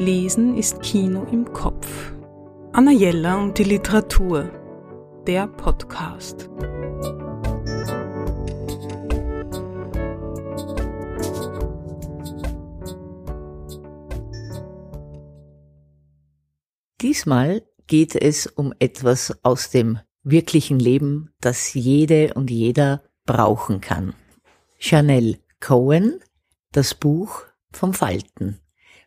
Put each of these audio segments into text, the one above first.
Lesen ist Kino im Kopf. Anna Jella und die Literatur. Der Podcast. Diesmal geht es um etwas aus dem wirklichen Leben, das jede und jeder brauchen kann. Chanel Cohen, das Buch vom Falten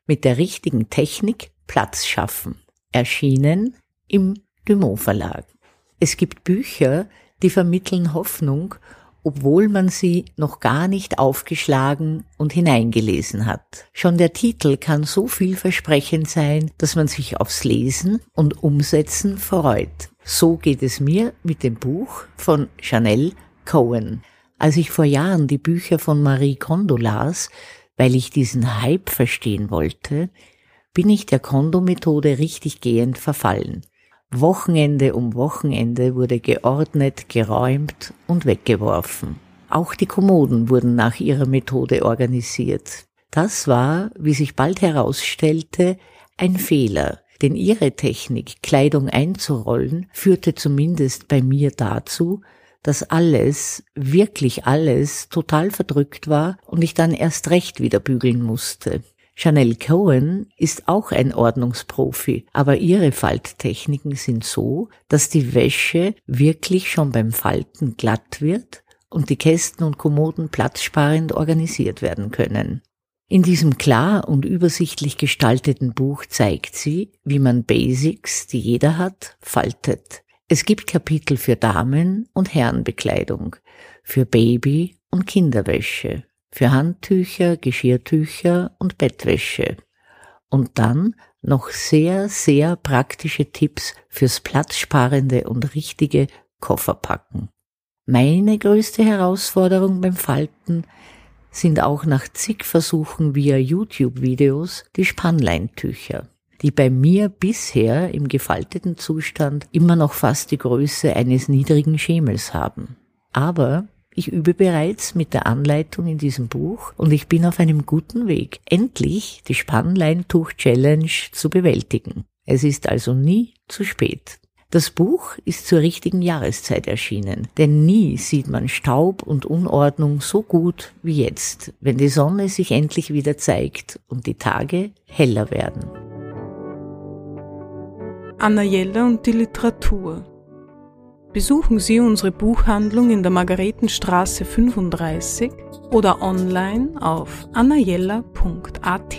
mit der richtigen Technik Platz schaffen. Erschienen im Dumont Verlag. Es gibt Bücher, die vermitteln Hoffnung, obwohl man sie noch gar nicht aufgeschlagen und hineingelesen hat. Schon der Titel kann so vielversprechend sein, dass man sich aufs Lesen und Umsetzen freut. So geht es mir mit dem Buch von Chanel Cohen. Als ich vor Jahren die Bücher von Marie Kondo las, weil ich diesen Hype verstehen wollte, bin ich der Kondo-Methode richtig gehend verfallen. Wochenende um Wochenende wurde geordnet, geräumt und weggeworfen. Auch die Kommoden wurden nach ihrer Methode organisiert. Das war, wie sich bald herausstellte, ein Fehler, denn ihre Technik, Kleidung einzurollen, führte zumindest bei mir dazu, dass alles, wirklich alles, total verdrückt war und ich dann erst recht wieder bügeln musste. Chanel Cohen ist auch ein Ordnungsprofi, aber ihre Falttechniken sind so, dass die Wäsche wirklich schon beim Falten glatt wird und die Kästen und Kommoden platzsparend organisiert werden können. In diesem klar und übersichtlich gestalteten Buch zeigt sie, wie man Basics, die jeder hat, faltet. Es gibt Kapitel für Damen- und Herrenbekleidung, für Baby- und Kinderwäsche, für Handtücher, Geschirrtücher und Bettwäsche. Und dann noch sehr, sehr praktische Tipps fürs platzsparende und richtige Kofferpacken. Meine größte Herausforderung beim Falten sind auch nach zig Versuchen via YouTube-Videos die Spannleintücher die bei mir bisher im gefalteten Zustand immer noch fast die Größe eines niedrigen Schemels haben. Aber ich übe bereits mit der Anleitung in diesem Buch und ich bin auf einem guten Weg, endlich die Spannleintuch-Challenge zu bewältigen. Es ist also nie zu spät. Das Buch ist zur richtigen Jahreszeit erschienen, denn nie sieht man Staub und Unordnung so gut wie jetzt, wenn die Sonne sich endlich wieder zeigt und die Tage heller werden. Anna Jelle und die Literatur. Besuchen Sie unsere Buchhandlung in der Margaretenstraße 35 oder online auf annajella.at.